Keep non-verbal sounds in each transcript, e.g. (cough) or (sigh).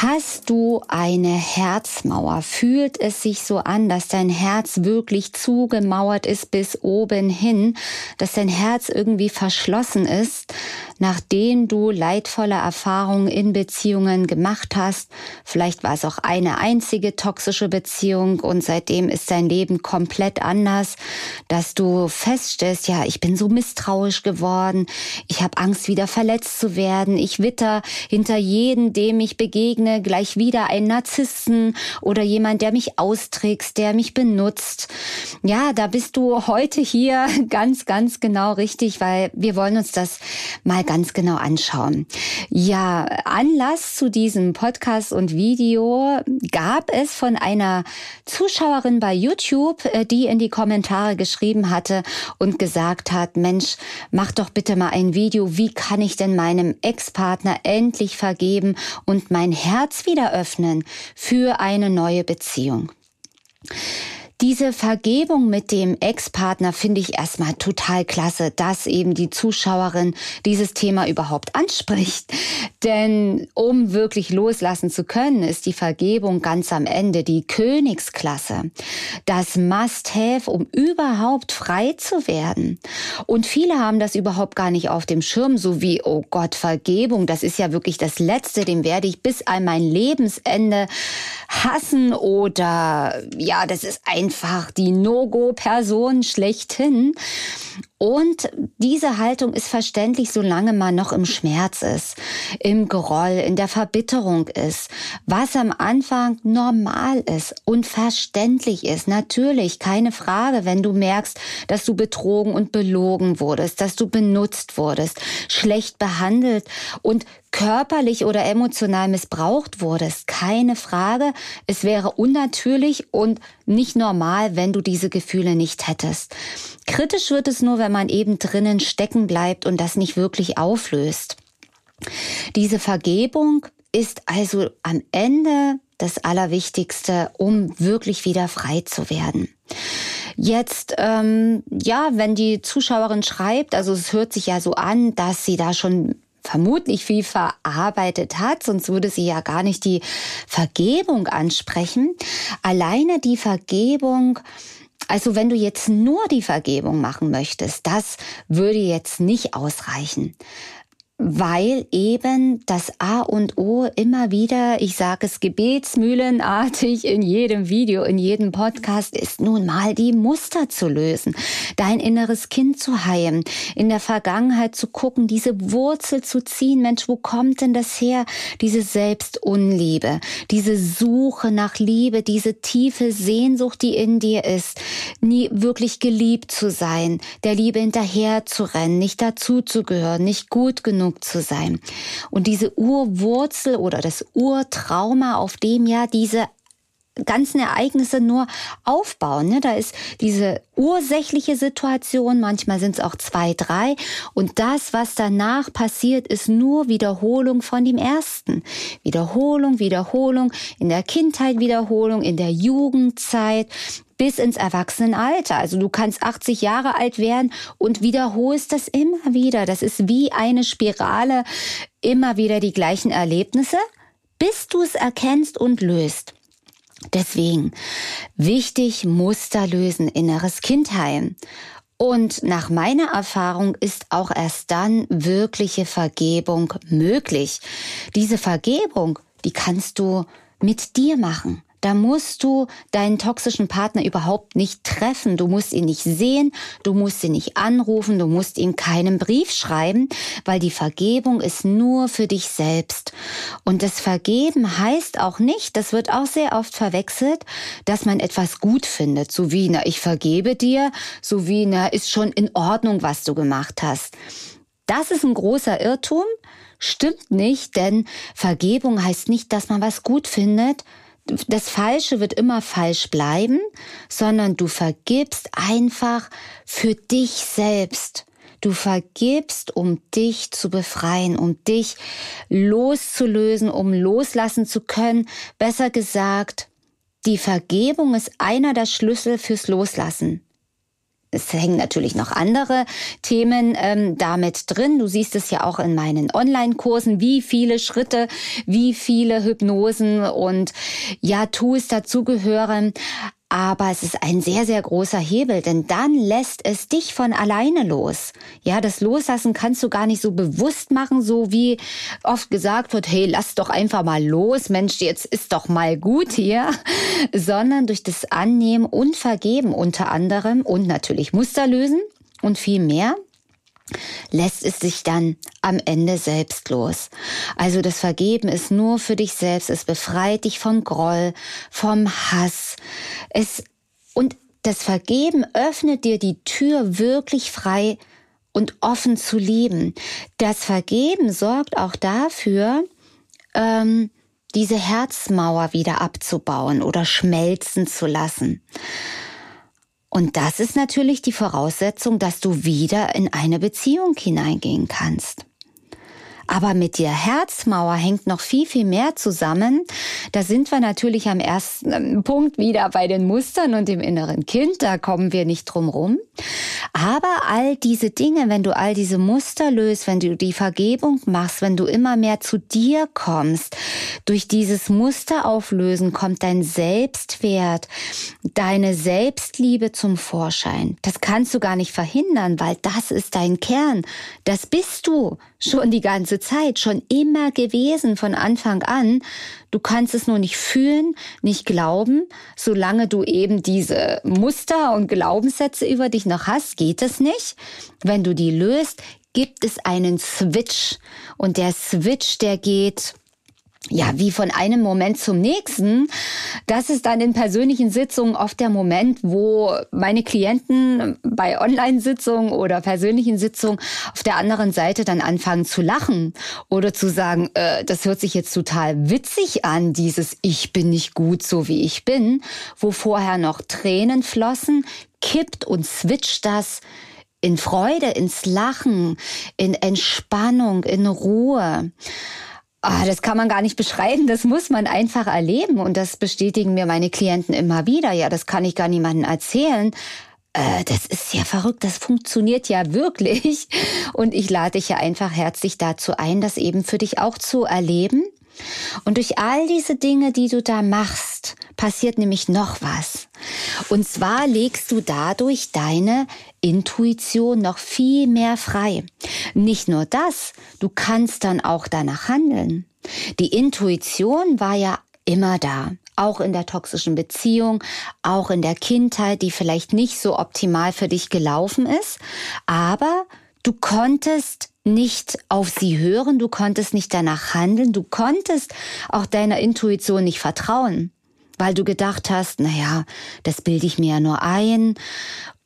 Hast du eine Herzmauer? Fühlt es sich so an, dass dein Herz wirklich zugemauert ist bis oben hin, dass dein Herz irgendwie verschlossen ist? nachdem du leidvolle Erfahrungen in Beziehungen gemacht hast. Vielleicht war es auch eine einzige toxische Beziehung und seitdem ist dein Leben komplett anders, dass du feststellst, ja, ich bin so misstrauisch geworden, ich habe Angst, wieder verletzt zu werden, ich witter hinter jedem, dem ich begegne, gleich wieder einen Narzissten oder jemand, der mich austrickst, der mich benutzt. Ja, da bist du heute hier (laughs) ganz, ganz genau richtig, weil wir wollen uns das mal ganz genau anschauen. Ja, Anlass zu diesem Podcast und Video gab es von einer Zuschauerin bei YouTube, äh, die in die Kommentare geschrieben hatte und gesagt hat, Mensch, mach doch bitte mal ein Video, wie kann ich denn meinem Ex-Partner endlich vergeben und mein Herz wieder öffnen für eine neue Beziehung. Diese Vergebung mit dem Ex-Partner finde ich erstmal total klasse, dass eben die Zuschauerin dieses Thema überhaupt anspricht. (laughs) Denn um wirklich loslassen zu können, ist die Vergebung ganz am Ende die Königsklasse. Das Must-Have, um überhaupt frei zu werden. Und viele haben das überhaupt gar nicht auf dem Schirm, so wie, oh Gott, Vergebung, das ist ja wirklich das Letzte, dem werde ich bis an mein Lebensende hassen oder ja, das ist einfach die No-Go-Person schlechthin. Und diese Haltung ist verständlich, solange man noch im Schmerz ist, im Groll, in der Verbitterung ist, was am Anfang normal ist und verständlich ist. Natürlich, keine Frage, wenn du merkst, dass du betrogen und belogen wurdest, dass du benutzt wurdest, schlecht behandelt und körperlich oder emotional missbraucht wurdest. Keine Frage. Es wäre unnatürlich und nicht normal, wenn du diese Gefühle nicht hättest. Kritisch wird es nur, wenn man eben drinnen stecken bleibt und das nicht wirklich auflöst. Diese Vergebung ist also am Ende das Allerwichtigste, um wirklich wieder frei zu werden. Jetzt, ähm, ja, wenn die Zuschauerin schreibt, also es hört sich ja so an, dass sie da schon vermutlich viel verarbeitet hat, sonst würde sie ja gar nicht die Vergebung ansprechen. Alleine die Vergebung also wenn du jetzt nur die Vergebung machen möchtest, das würde jetzt nicht ausreichen weil eben das A und O immer wieder, ich sage es gebetsmühlenartig in jedem Video, in jedem Podcast, ist nun mal die Muster zu lösen, dein inneres Kind zu heilen, in der Vergangenheit zu gucken, diese Wurzel zu ziehen. Mensch, wo kommt denn das her? Diese Selbstunliebe, diese Suche nach Liebe, diese tiefe Sehnsucht, die in dir ist, nie wirklich geliebt zu sein, der Liebe hinterher zu rennen, nicht dazuzugehören, nicht gut genug genug zu sein. Und diese Urwurzel oder das Urtrauma, auf dem ja diese ganzen Ereignisse nur aufbauen. Ne? Da ist diese ursächliche Situation, manchmal sind es auch zwei, drei. Und das, was danach passiert, ist nur Wiederholung von dem ersten. Wiederholung, Wiederholung, in der Kindheit Wiederholung, in der Jugendzeit, bis ins Erwachsenenalter. Also du kannst 80 Jahre alt werden und wiederholst das immer wieder. Das ist wie eine Spirale, immer wieder die gleichen Erlebnisse, bis du es erkennst und löst. Deswegen wichtig Muster lösen, inneres Kind heilen. Und nach meiner Erfahrung ist auch erst dann wirkliche Vergebung möglich. Diese Vergebung, die kannst du mit dir machen. Da musst du deinen toxischen Partner überhaupt nicht treffen. Du musst ihn nicht sehen, du musst ihn nicht anrufen, du musst ihm keinen Brief schreiben, weil die Vergebung ist nur für dich selbst. Und das Vergeben heißt auch nicht, das wird auch sehr oft verwechselt, dass man etwas gut findet, so wie, na, ich vergebe dir, so wie, na, ist schon in Ordnung, was du gemacht hast. Das ist ein großer Irrtum. Stimmt nicht, denn Vergebung heißt nicht, dass man was gut findet, das Falsche wird immer falsch bleiben, sondern du vergibst einfach für dich selbst. Du vergibst, um dich zu befreien, um dich loszulösen, um loslassen zu können. Besser gesagt, die Vergebung ist einer der Schlüssel fürs Loslassen es hängen natürlich noch andere Themen ähm, damit drin. Du siehst es ja auch in meinen Online-Kursen, wie viele Schritte, wie viele Hypnosen und ja, Tools dazugehören. Aber es ist ein sehr, sehr großer Hebel, denn dann lässt es dich von alleine los. Ja, das Loslassen kannst du gar nicht so bewusst machen, so wie oft gesagt wird, hey, lass doch einfach mal los, Mensch, jetzt ist doch mal gut hier, (laughs) sondern durch das Annehmen und Vergeben unter anderem und natürlich Muster lösen und viel mehr lässt es sich dann am Ende selbst los. Also das Vergeben ist nur für dich selbst, es befreit dich vom Groll, vom Hass. Es, und das Vergeben öffnet dir die Tür wirklich frei und offen zu lieben. Das Vergeben sorgt auch dafür, ähm, diese Herzmauer wieder abzubauen oder schmelzen zu lassen. Und das ist natürlich die Voraussetzung, dass du wieder in eine Beziehung hineingehen kannst. Aber mit der Herzmauer hängt noch viel, viel mehr zusammen. Da sind wir natürlich am ersten ähm, Punkt wieder bei den Mustern und dem inneren Kind. Da kommen wir nicht drum rum. Aber all diese Dinge, wenn du all diese Muster löst, wenn du die Vergebung machst, wenn du immer mehr zu dir kommst, durch dieses Muster auflösen kommt dein Selbstwert, deine Selbstliebe zum Vorschein. Das kannst du gar nicht verhindern, weil das ist dein Kern. Das bist du schon die ganze Zeit, schon immer gewesen von Anfang an. Du kannst es nur nicht fühlen, nicht glauben. Solange du eben diese Muster und Glaubenssätze über dich noch hast, geht es nicht. Wenn du die löst, gibt es einen Switch. Und der Switch, der geht ja, wie von einem Moment zum nächsten. Das ist dann in persönlichen Sitzungen oft der Moment, wo meine Klienten bei Online-Sitzungen oder persönlichen Sitzungen auf der anderen Seite dann anfangen zu lachen oder zu sagen, äh, das hört sich jetzt total witzig an, dieses Ich bin nicht gut so wie ich bin, wo vorher noch Tränen flossen, kippt und switcht das in Freude, ins Lachen, in Entspannung, in Ruhe. Ah, das kann man gar nicht beschreiben, das muss man einfach erleben und das bestätigen mir meine Klienten immer wieder. Ja, das kann ich gar niemandem erzählen. Äh, das ist ja verrückt, das funktioniert ja wirklich. Und ich lade dich ja einfach herzlich dazu ein, das eben für dich auch zu erleben. Und durch all diese Dinge, die du da machst, passiert nämlich noch was. Und zwar legst du dadurch deine Intuition noch viel mehr frei. Nicht nur das, du kannst dann auch danach handeln. Die Intuition war ja immer da, auch in der toxischen Beziehung, auch in der Kindheit, die vielleicht nicht so optimal für dich gelaufen ist, aber du konntest nicht auf sie hören, du konntest nicht danach handeln, du konntest auch deiner Intuition nicht vertrauen weil du gedacht hast, naja, das bilde ich mir ja nur ein,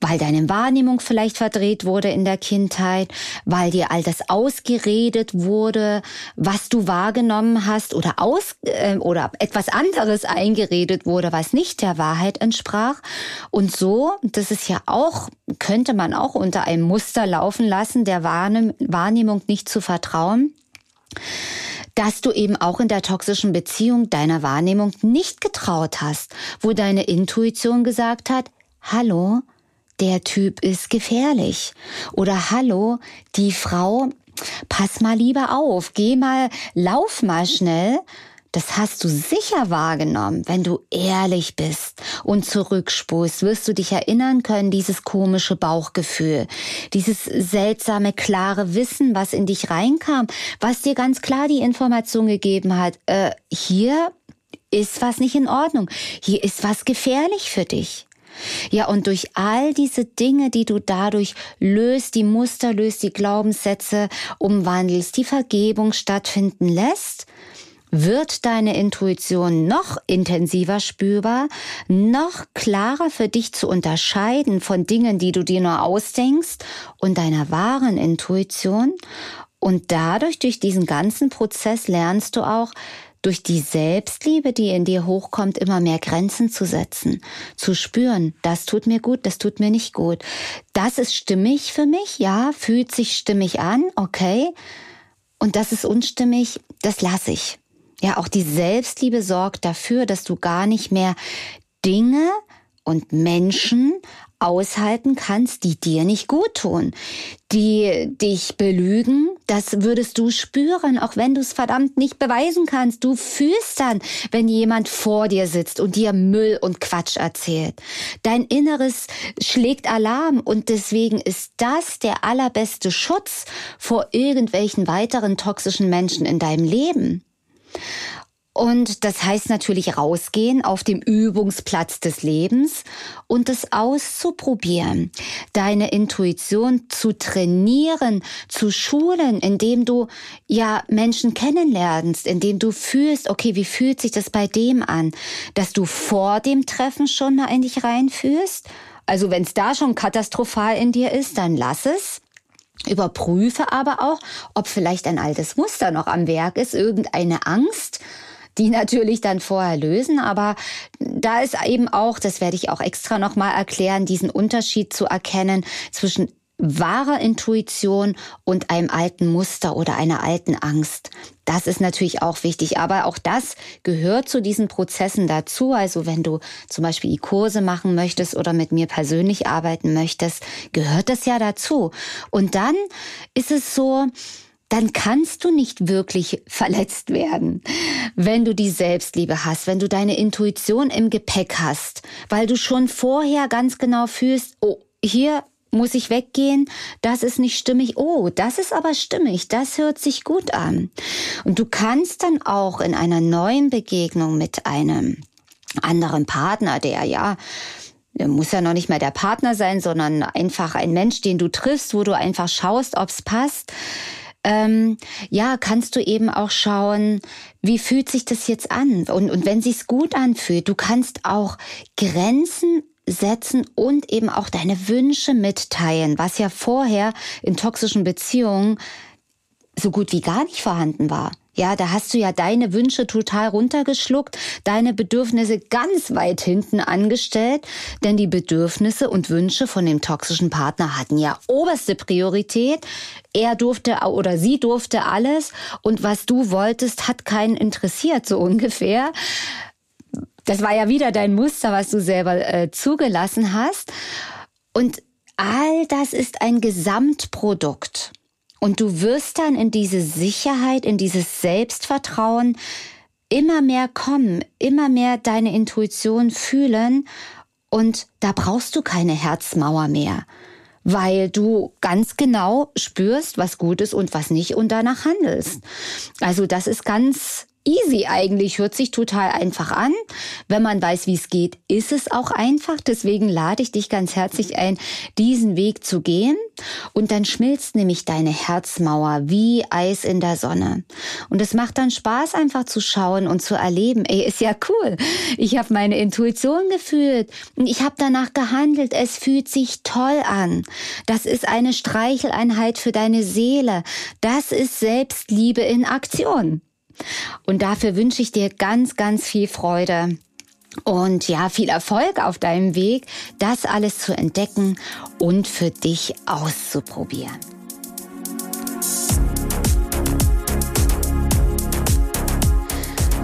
weil deine Wahrnehmung vielleicht verdreht wurde in der Kindheit, weil dir all das ausgeredet wurde, was du wahrgenommen hast oder aus äh, oder etwas anderes eingeredet wurde, was nicht der Wahrheit entsprach. Und so, das ist ja auch könnte man auch unter einem Muster laufen lassen, der Wahrnehmung nicht zu vertrauen dass du eben auch in der toxischen Beziehung deiner Wahrnehmung nicht getraut hast, wo deine Intuition gesagt hat, hallo, der Typ ist gefährlich. Oder hallo, die Frau, pass mal lieber auf, geh mal, lauf mal schnell, das hast du sicher wahrgenommen, wenn du ehrlich bist und zurückspulst, wirst du dich erinnern können, dieses komische Bauchgefühl, dieses seltsame, klare Wissen, was in dich reinkam, was dir ganz klar die Information gegeben hat, äh, hier ist was nicht in Ordnung. Hier ist was gefährlich für dich. Ja, und durch all diese Dinge, die du dadurch löst, die Muster löst, die Glaubenssätze umwandelst, die Vergebung stattfinden lässt, wird deine Intuition noch intensiver spürbar, noch klarer für dich zu unterscheiden von Dingen, die du dir nur ausdenkst und deiner wahren Intuition. Und dadurch, durch diesen ganzen Prozess lernst du auch, durch die Selbstliebe, die in dir hochkommt, immer mehr Grenzen zu setzen, zu spüren, das tut mir gut, das tut mir nicht gut. Das ist stimmig für mich, ja, fühlt sich stimmig an, okay. Und das ist unstimmig, das lasse ich. Ja, auch die Selbstliebe sorgt dafür, dass du gar nicht mehr Dinge und Menschen aushalten kannst, die dir nicht gut tun, die dich belügen, das würdest du spüren, auch wenn du es verdammt nicht beweisen kannst. Du fühlst dann, wenn jemand vor dir sitzt und dir Müll und Quatsch erzählt. Dein Inneres schlägt Alarm und deswegen ist das der allerbeste Schutz vor irgendwelchen weiteren toxischen Menschen in deinem Leben. Und das heißt natürlich rausgehen auf dem Übungsplatz des Lebens und es auszuprobieren, deine Intuition zu trainieren, zu schulen, indem du ja Menschen kennenlernst, indem du fühlst, okay, wie fühlt sich das bei dem an, dass du vor dem Treffen schon mal in dich reinfühlst. Also wenn es da schon katastrophal in dir ist, dann lass es. Überprüfe aber auch, ob vielleicht ein altes Muster noch am Werk ist, irgendeine Angst, die natürlich dann vorher lösen. Aber da ist eben auch, das werde ich auch extra nochmal erklären, diesen Unterschied zu erkennen zwischen wahrer Intuition und einem alten Muster oder einer alten Angst. Das ist natürlich auch wichtig, aber auch das gehört zu diesen Prozessen dazu. Also wenn du zum Beispiel Kurse machen möchtest oder mit mir persönlich arbeiten möchtest, gehört das ja dazu. Und dann ist es so, dann kannst du nicht wirklich (laughs) verletzt werden, wenn du die Selbstliebe hast, wenn du deine Intuition im Gepäck hast, weil du schon vorher ganz genau fühlst, oh, hier muss ich weggehen, das ist nicht stimmig, oh, das ist aber stimmig, das hört sich gut an. Und du kannst dann auch in einer neuen Begegnung mit einem anderen Partner, der ja muss ja noch nicht mehr der Partner sein, sondern einfach ein Mensch, den du triffst, wo du einfach schaust, ob's passt ähm, ja, kannst du eben auch schauen, wie fühlt sich das jetzt an? Und, und wenn sich's gut anfühlt, du kannst auch Grenzen setzen und eben auch deine Wünsche mitteilen, was ja vorher in toxischen Beziehungen so gut wie gar nicht vorhanden war. Ja, da hast du ja deine Wünsche total runtergeschluckt, deine Bedürfnisse ganz weit hinten angestellt, denn die Bedürfnisse und Wünsche von dem toxischen Partner hatten ja oberste Priorität. Er durfte oder sie durfte alles und was du wolltest, hat keinen interessiert, so ungefähr. Das war ja wieder dein Muster, was du selber äh, zugelassen hast. Und all das ist ein Gesamtprodukt. Und du wirst dann in diese Sicherheit, in dieses Selbstvertrauen immer mehr kommen, immer mehr deine Intuition fühlen und da brauchst du keine Herzmauer mehr, weil du ganz genau spürst, was gut ist und was nicht und danach handelst. Also das ist ganz easy eigentlich, hört sich total einfach an. Wenn man weiß, wie es geht, ist es auch einfach. Deswegen lade ich dich ganz herzlich ein, diesen Weg zu gehen. Und dann schmilzt nämlich deine Herzmauer wie Eis in der Sonne. Und es macht dann Spaß, einfach zu schauen und zu erleben. Ey, ist ja cool. Ich habe meine Intuition gefühlt und ich habe danach gehandelt. Es fühlt sich toll an. Das ist eine Streicheleinheit für deine Seele. Das ist Selbstliebe in Aktion. Und dafür wünsche ich dir ganz, ganz viel Freude. Und ja, viel Erfolg auf deinem Weg, das alles zu entdecken und für dich auszuprobieren.